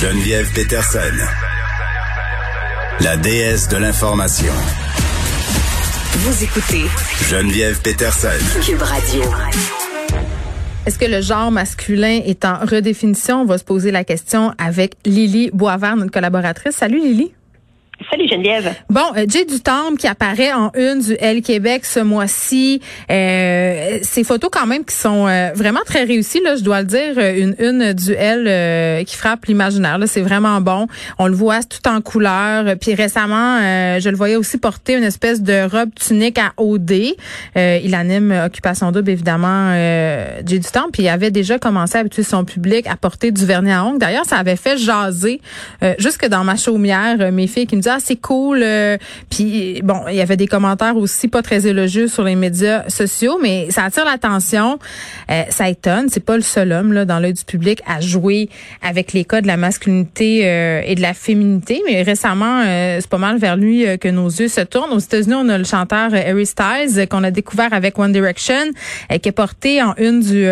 Geneviève Peterson, la déesse de l'information. Vous écoutez Geneviève Peterson. Cube Radio. Est-ce que le genre masculin est en redéfinition? On va se poser la question avec Lily Boisvert, notre collaboratrice. Salut Lily. Salut Geneviève. Bon, euh, Jay Dutemps qui apparaît en une du L Québec ce mois-ci. Euh, ces photos quand même qui sont euh, vraiment très réussies, là, je dois le dire. Une une du L euh, qui frappe l'imaginaire. C'est vraiment bon. On le voit tout en couleur. Puis récemment, je le voyais aussi porter une espèce de robe tunique à OD. il anime Occupation Double, évidemment, Jay Dutemps. Puis il avait déjà commencé à habituer son public à porter du vernis à ongles. D'ailleurs, ça avait fait jaser jusque dans ma chaumière mes filles qui me disaient c'est cool. Euh, puis bon, il y avait des commentaires aussi pas très élogieux sur les médias sociaux, mais ça attire l'attention. Euh, ça étonne. C'est pas le seul homme là dans l'œil du public à jouer avec les codes de la masculinité euh, et de la féminité. Mais récemment, c'est pas mal vers lui que nos yeux se tournent. Aux États-Unis, on a le chanteur Harry Styles qu'on a découvert avec One Direction, qui est porté en une du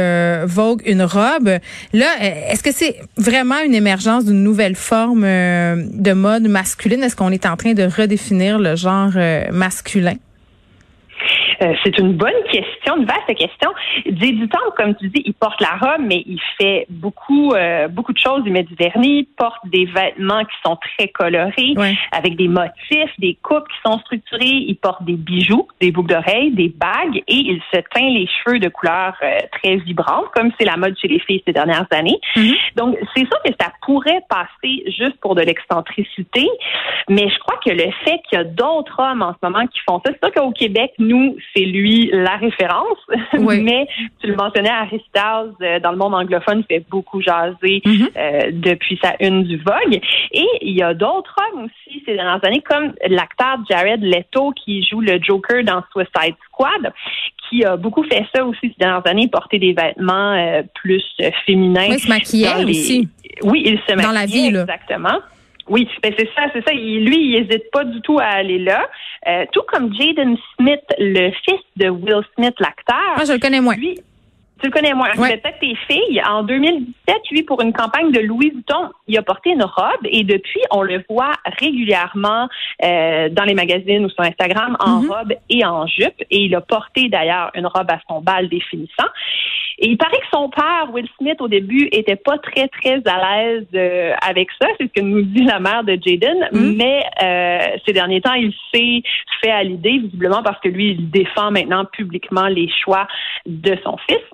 Vogue une robe. Là, est-ce que c'est vraiment une émergence d'une nouvelle forme de mode masculine? On est en train de redéfinir le genre euh, masculin? Euh, c'est une bonne question, une vaste question. Temps, comme tu dis, il porte la robe, mais il fait beaucoup, euh, beaucoup de choses. Il met du vernis, porte des vêtements qui sont très colorés, avec des motifs, des coupes qui sont structurées. Il porte des bijoux, des boucles d'oreilles, des bagues, et il se teint les cheveux de couleurs euh, très vibrantes, comme c'est la mode chez les filles ces dernières années. Mm-hmm. Donc, c'est sûr que ça pourrait passer juste pour de l'excentricité, mais je crois que le fait qu'il y a d'autres hommes en ce moment qui font ça, c'est sûr qu'au Québec, nous, c'est lui la référence. Mais tu le mentionnais, Harry Styles, euh, dans le monde anglophone, fait beaucoup jaser mm-hmm. euh, depuis sa une du Vogue. Et il y a d'autres hommes aussi ces dernières années, comme l'acteur Jared Leto qui joue le Joker dans Suicide Squad, qui a beaucoup fait ça aussi ces dernières années, porter des vêtements euh, plus féminins. Oui, se maquiller aussi. Oui, il se maquillait. Dans la vie, Exactement. Oui, ben c'est ça, c'est ça. lui, il n'hésite pas du tout à aller là. Euh, tout comme Jaden Smith, le fils de Will Smith, l'acteur. Moi, je le connais moins. Lui, tu le connais moins. Peut-être tes filles. En 2017, lui, pour une campagne de Louis Vuitton, il a porté une robe et depuis, on le voit régulièrement euh, dans les magazines ou sur Instagram en mm-hmm. robe et en jupe. Et il a porté d'ailleurs une robe à son bal définissant. Et il paraît que son père, Will Smith, au début, était pas très, très à l'aise euh, avec ça. C'est ce que nous dit la mère de Jaden. Mm. Mais euh, ces derniers temps, il s'est fait à l'idée, visiblement parce que lui, il défend maintenant publiquement les choix de son fils.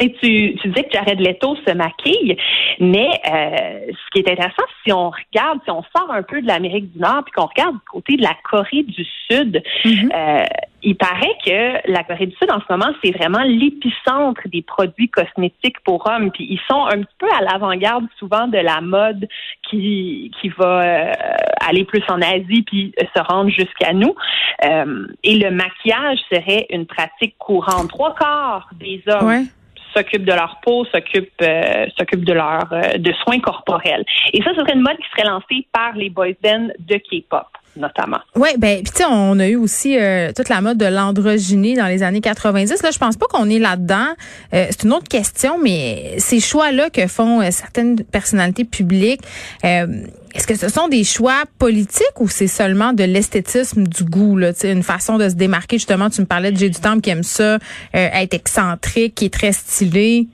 Et tu, tu disais que Jared Leto se maquille, mais euh, ce qui est intéressant, si on regarde, si on sort un peu de l'Amérique du Nord, puis qu'on regarde du côté de la Corée du Sud, mm-hmm. euh, il paraît que la Corée du Sud, en ce moment, c'est vraiment l'épicentre des produits cosmétiques pour hommes. Puis ils sont un petit peu à l'avant-garde souvent de la mode qui, qui va euh, aller plus en Asie puis se rendre jusqu'à nous. et le maquillage serait une pratique courante. Trois quarts des hommes s'occupent de leur peau, s'occupent euh, de leur euh, de soins corporels. Et ça, ce serait une mode qui serait lancée par les boys bands de K-pop notamment. Oui, ben puis tu sais on a eu aussi euh, toute la mode de l'androgynie dans les années 90. Là, je pense pas qu'on est là-dedans. c'est une autre question mais ces choix-là que font certaines personnalités publiques est-ce que ce sont des choix politiques ou c'est seulement de l'esthétisme du goût, là, une façon de se démarquer? Justement, tu me parlais de J'ai du Temple qui aime ça, euh, être excentrique, qui est très stylé.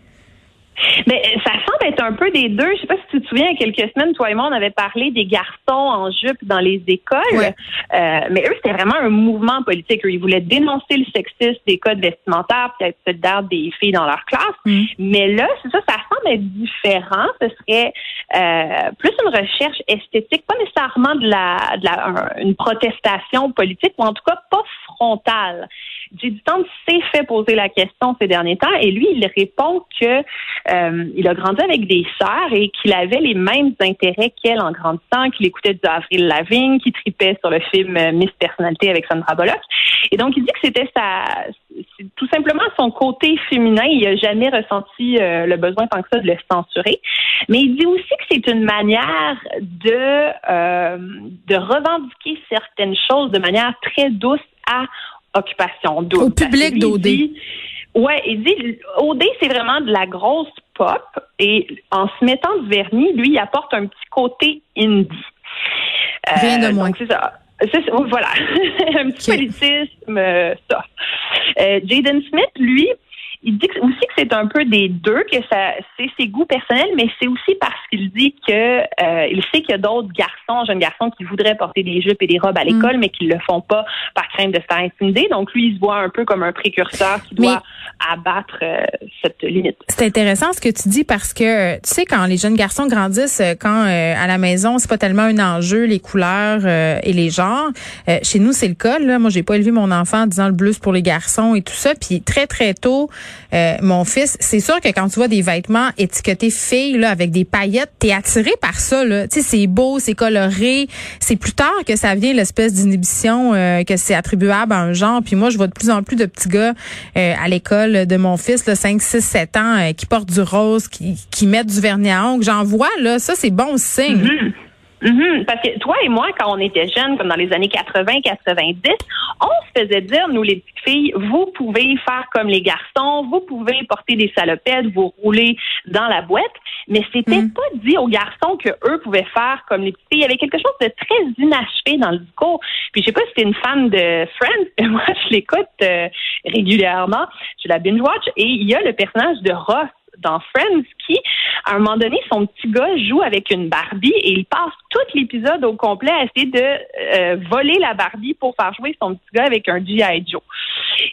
Mais ça semble être un peu des deux. Je sais pas si tu te souviens, il y a quelques semaines, toi et moi, on avait parlé des garçons en jupe dans les écoles. Euh, mais eux, c'était vraiment un mouvement politique. ils voulaient dénoncer le sexisme des codes vestimentaires puis être solidaires des filles dans leur classe. Mm. Mais là, c'est ça, ça semble être différent. Ce serait euh, plus une recherche esthétique, pas nécessairement de la, de la une protestation politique, ou en tout cas pas frontale. Du temps s'est fait poser la question ces derniers temps et lui, il répond que euh, il a grandi avec des sœurs et qu'il avait les mêmes intérêts qu'elle en grandissant, qu'il écoutait du Avril Lavigne, qu'il tripait sur le film euh, Miss Personnalité avec Sandra Bullock. Et donc, il dit que c'était sa, tout simplement son côté féminin. Il n'a jamais ressenti euh, le besoin tant que ça de le censurer. Mais il dit aussi que c'est une manière de, de revendiquer certaines choses de manière très douce à occupation Au public d'OD. Ouais, il dit OD, c'est vraiment de la grosse pop et en se mettant du vernis, lui, il apporte un petit côté indie. Rien de moins. C'est ça. voilà, un petit politisme, ça. Jaden Smith, lui, il dit aussi que c'est un peu des deux, que ça c'est ses goûts personnels, mais c'est aussi parce qu'il dit que euh, il sait qu'il y a d'autres garçons, jeunes garçons, qui voudraient porter des jupes et des robes à l'école, mm. mais qui le font pas par crainte de se faire intimider. Donc lui, il se voit un peu comme un précurseur qui doit abattre euh, cette limite. C'est intéressant ce que tu dis parce que tu sais quand les jeunes garçons grandissent, euh, quand à la maison c'est pas tellement un enjeu les couleurs et les genres. chez nous c'est le cas. Là. Moi j'ai pas élevé mon enfant en disant le bleu pour les garçons et tout ça. Puis très très tôt euh, mon fils, c'est sûr que quand tu vois des vêtements étiquetés filles là avec des paillettes, t'es attiré par ça là. Tu sais, c'est beau, c'est coloré. C'est plus tard que ça vient l'espèce d'inhibition euh, que c'est attribuable à un genre. Puis moi, je vois de plus en plus de petits gars euh, à l'école de mon fils, là, 5, 6, 7 ans, qui portent du rose, qui, qui mettent du vernis à ongles. J'en vois là, ça c'est bon signe. Mm-hmm. Parce que toi et moi, quand on était jeunes, comme dans les années 80-90, on se faisait dire, nous les petites filles, vous pouvez faire comme les garçons, vous pouvez porter des salopettes, vous rouler dans la boîte, mais c'était mm. pas dit aux garçons que eux pouvaient faire comme les petites filles. Il y avait quelque chose de très inachevé dans le discours. Puis je sais pas si t'es une fan de Friends, mais moi je l'écoute euh, régulièrement, je la binge watch et il y a le personnage de Ross dans Friends qui, à un moment donné, son petit gars joue avec une Barbie et il passe tout l'épisode au complet à essayer de euh, voler la Barbie pour faire jouer son petit gars avec un G.I. Joe.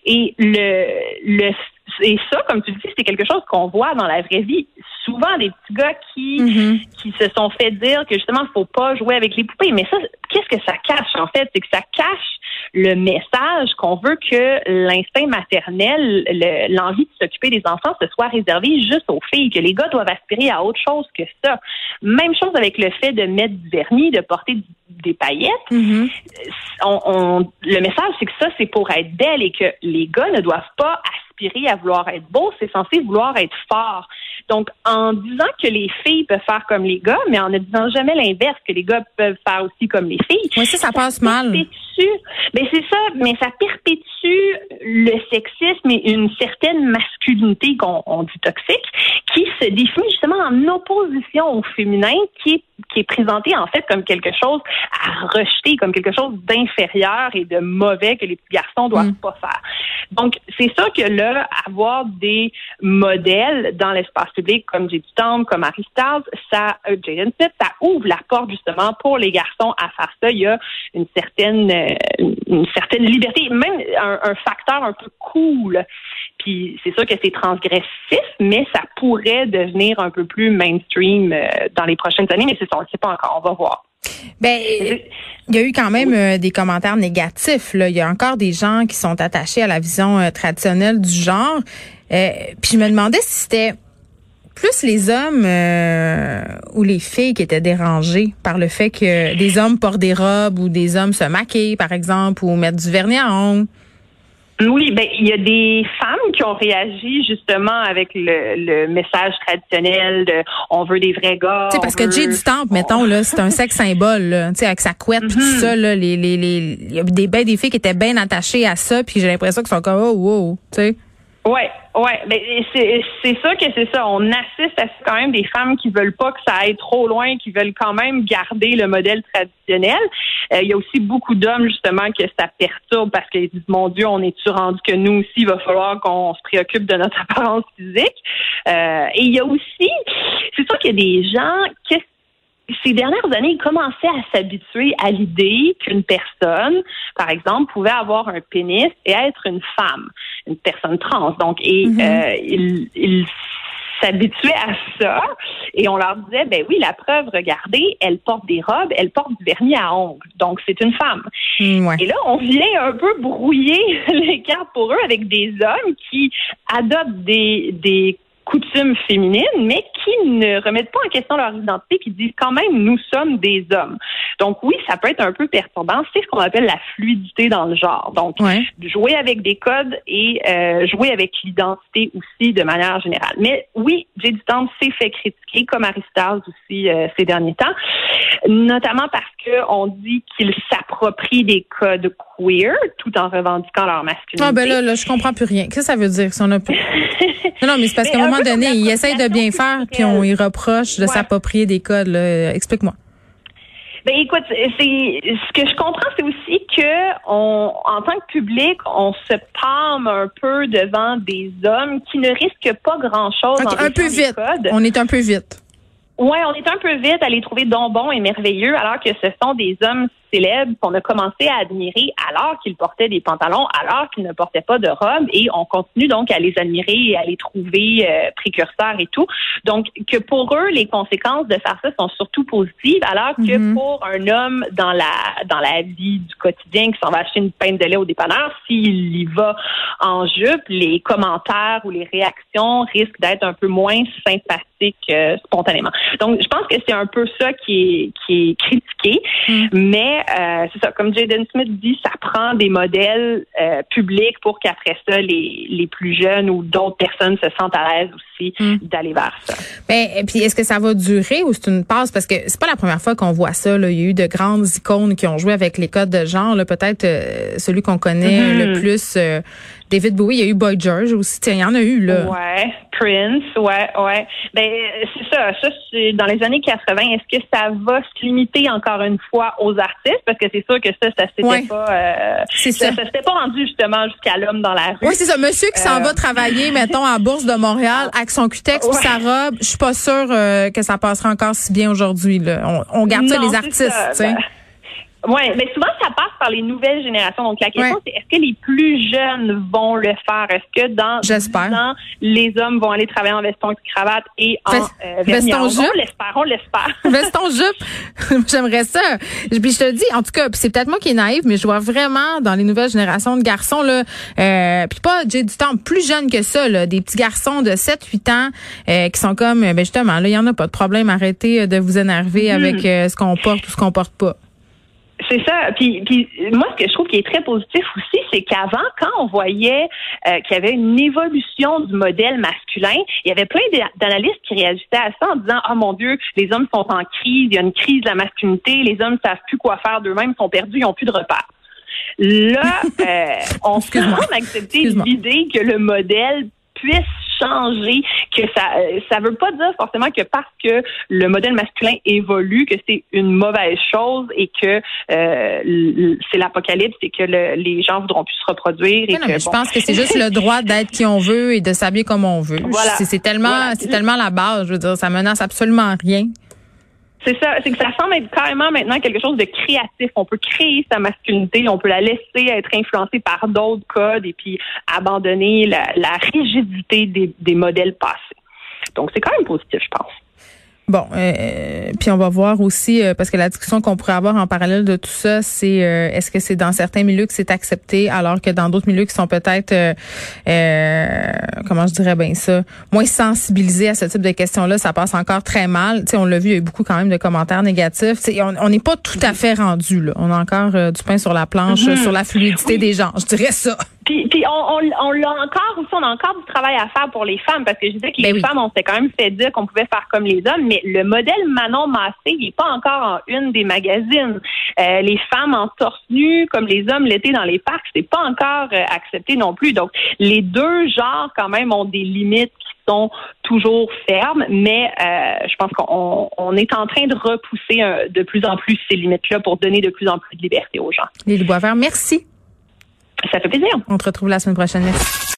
Et le, le et ça, comme tu le dis, c'est quelque chose qu'on voit dans la vraie vie. Souvent, des petits gars qui mm-hmm. qui se sont fait dire que justement, il faut pas jouer avec les poupées. Mais ça, qu'est-ce que ça cache en fait? C'est que ça cache le message qu'on veut que l'instinct maternel, l'envie de s'occuper des enfants, se soit réservé juste aux filles, que les gars doivent aspirer à autre chose que ça. Même chose avec le fait de mettre du vernis, de porter des paillettes. On, le message, c'est que ça, c'est pour être belle et que les gars ne doivent pas aspirer à vouloir être beau, c'est censé vouloir être fort. Donc, en disant que les filles peuvent faire comme les gars, mais en ne disant jamais l'inverse, que les gars peuvent faire aussi comme les filles. Oui, ça, ça, passe mal. C'est ça, mais ça perpétue le sexisme et une certaine masculinité qu'on dit toxique, qui se définit justement en opposition au féminin, qui est qui est présenté en fait comme quelque chose à rejeter, comme quelque chose d'inférieur et de mauvais que les petits garçons doivent mm. pas faire. Donc c'est ça que là, avoir des modèles dans l'espace public comme J.D. Tom, comme Harry Styles, ça, euh, Jaden Smith, ça ouvre la porte justement pour les garçons à faire ça. Il y a une certaine, euh, une certaine liberté, même un, un facteur un peu cool puis c'est sûr que c'est transgressif, mais ça pourrait devenir un peu plus mainstream euh, dans les prochaines années, mais c'est ça, on ne sait pas encore, on va voir. Ben, il y a eu quand même euh, des commentaires négatifs. Là. Il y a encore des gens qui sont attachés à la vision euh, traditionnelle du genre. puis je me demandais si c'était plus les hommes ou les filles qui étaient dérangés par le fait que des hommes portent des robes ou des hommes se maquillent, par exemple, ou mettent du vernis à ongles. Oui, ben il y a des femmes qui ont réagi justement avec le, message traditionnel de on veut des vrais gars. Tu parce que Jay du Temple, mettons là, c'est un sexe symbole, tu sais avec sa couette puis tout mm-hmm. ça là, les les les il y a des ben des filles qui étaient bien attachées à ça puis j'ai l'impression qu'ils sont comme oh wow, tu sais. Ouais, ouais, mais c'est ça que c'est ça. On assiste à quand même des femmes qui veulent pas que ça aille trop loin, qui veulent quand même garder le modèle traditionnel. Euh, il y a aussi beaucoup d'hommes justement que ça perturbe parce qu'ils disent mon Dieu, on est-tu rendu que nous aussi il va falloir qu'on se préoccupe de notre apparence physique? Euh, et il y a aussi, c'est sûr qu'il y a des gens qui ces dernières années, ils commençaient à s'habituer à l'idée qu'une personne, par exemple, pouvait avoir un pénis et être une femme, une personne trans. Donc, et mm-hmm. euh, ils, s'habituaient à ça et on leur disait ben oui la preuve regardez elle porte des robes elle porte du vernis à ongles donc c'est une femme mm, et là on vient un peu brouiller les cartes pour eux avec des hommes qui adoptent des des coutumes féminines mais qui ne remettent pas en question leur identité, qui disent quand même nous sommes des hommes. Donc oui, ça peut être un peu perturbant. C'est ce qu'on appelle la fluidité dans le genre. Donc jouer avec des codes et euh, jouer avec l'identité aussi de manière générale. Mais oui, Jay du s'est fait critiquer, comme Aristas aussi euh, ces derniers temps, notamment parce qu'on dit qu'il s'approprie des codes queer tout en revendiquant leur masculinité. Ah ben là, là je comprends plus rien. Qu'est-ce que ça veut dire si on a Non, mais c'est parce qu'à un moment donné, il essaye de bien faire, puis on y reproche de s'approprier des codes. Explique-moi. Ben écoute, c'est ce que je comprends, c'est aussi que on, en tant que public, on se palme un peu devant des hommes qui ne risquent pas grand-chose. un peu vite. On est un peu vite. Ouais, on est un peu vite à les trouver donc bons et merveilleux, alors que ce sont des hommes célèbres qu'on a commencé à admirer alors qu'ils portaient des pantalons, alors qu'ils ne portaient pas de robe, et on continue donc à les admirer et à les trouver euh, précurseurs et tout. Donc, que pour eux, les conséquences de faire ça sont surtout positives, alors que mm-hmm. pour un homme dans la dans la vie du quotidien qui s'en va acheter une pinte de lait au dépanneur, s'il y va en jupe, les commentaires ou les réactions risquent d'être un peu moins sympathiques euh, spontanément. Donc, je pense que c'est un peu ça qui est, qui est critiqué. Mm. Mais euh, c'est ça, comme Jaden Smith dit, ça prend des modèles euh, publics pour qu'après ça, les, les plus jeunes ou d'autres personnes se sentent à l'aise aussi mm. d'aller vers ça. Ben, et puis, est-ce que ça va durer ou c'est une passe? Parce que c'est pas la première fois qu'on voit ça. Là. Il y a eu de grandes icônes qui ont joué avec les codes de genre. Peut-être celui qu'on connaît mm-hmm. le plus David Bowie, il y a eu Boy George aussi. Il y en a eu, là. Ouais. Prince, ouais, ouais. Ben, c'est ça. Ça, c'est dans les années 80. Est-ce que ça va se limiter encore une fois aux artistes? Parce que c'est sûr que ça, ça s'était pas, euh, ça. ça, s'était pas rendu justement jusqu'à l'homme dans la rue. Oui, c'est ça. Monsieur qui s'en va euh, travailler, mettons, à Bourse de Montréal avec son cutex ou sa robe. Je suis pas sûre euh, que ça passera encore si bien aujourd'hui, là. On, garde ça les artistes, tu sais. Oui, mais souvent, ça passe par les nouvelles générations. Donc, la question, c'est est-ce que les plus jeunes vont le faire? Est-ce que dans 10 ans, les hommes vont aller travailler en veston et cravate et en euh, veston jupe? On l'espère, on l'espère. veston jupe, j'aimerais ça. Puis je te dis, en tout cas, c'est peut-être moi qui est naïve, mais je vois vraiment dans les nouvelles générations de garçons, là, euh, puis pas j'ai du temps plus jeune que ça, là, des petits garçons de 7-8 ans euh, qui sont comme, ben justement, là, il y en a pas de problème, arrêtez de vous énerver mm-hmm. avec euh, ce qu'on porte ou ce qu'on porte pas. C'est ça. Puis, puis moi, ce que je trouve qui est très positif aussi, c'est qu'avant, quand on voyait euh, qu'il y avait une évolution du modèle masculin, il y avait plein d'analystes qui réagissaient à ça en disant oh mon Dieu, les hommes sont en crise, il y a une crise de la masculinité, les hommes ne savent plus quoi faire d'eux-mêmes, sont perdus, ils n'ont plus de repères. Là, euh, on se rend accepter l'idée que le modèle puisse changer, que ça ça veut pas dire forcément que parce que le modèle masculin évolue que c'est une mauvaise chose et que euh, c'est l'apocalypse et que les gens voudront plus se reproduire. Et que, je pense que c'est juste le droit d'être qui on veut et de s'habiller comme on veut. Voilà. C'est tellement c'est tellement la base. Je veux dire, ça menace absolument rien. C'est ça, c'est que ça semble être carrément maintenant quelque chose de créatif. On peut créer sa masculinité, on peut la laisser être influencée par d'autres codes et puis abandonner la, rigidité des, des modèles passés. Donc c'est quand même positif, je pense. Bon, euh, puis on va voir aussi, euh, parce que la discussion qu'on pourrait avoir en parallèle de tout ça, c'est euh, est-ce que c'est dans certains milieux que c'est accepté, alors que dans d'autres milieux qui sont peut-être, euh, comment je dirais bien ça, moins sensibilisés à ce type de questions-là, ça passe encore très mal. Tu sais, on l'a vu, il y a eu beaucoup quand même de commentaires négatifs. Tu sais, on n'est pas tout à fait rendu là. On a encore du pain sur la planche, mm-hmm. sur la fluidité des gens. Je dirais ça. Puis, puis on, on, l'a encore aussi, on a encore du travail à faire pour les femmes parce que je disais que les ben femmes, on s'est quand même fait dire qu'on pouvait faire comme les hommes, mais le modèle Manon Massé, il n'est pas encore en une des magazines. Euh, les femmes en torse nu, comme les hommes l'été dans les parcs, c'est pas encore euh, accepté non plus. Donc, les deux genres, quand même, ont des limites qui sont toujours fermes, mais euh, je pense qu'on on est en train de repousser de plus en plus ces limites-là pour donner de plus en plus de liberté aux gens. Lily Boisvert, merci. Ça fait plaisir. On te retrouve la semaine prochaine.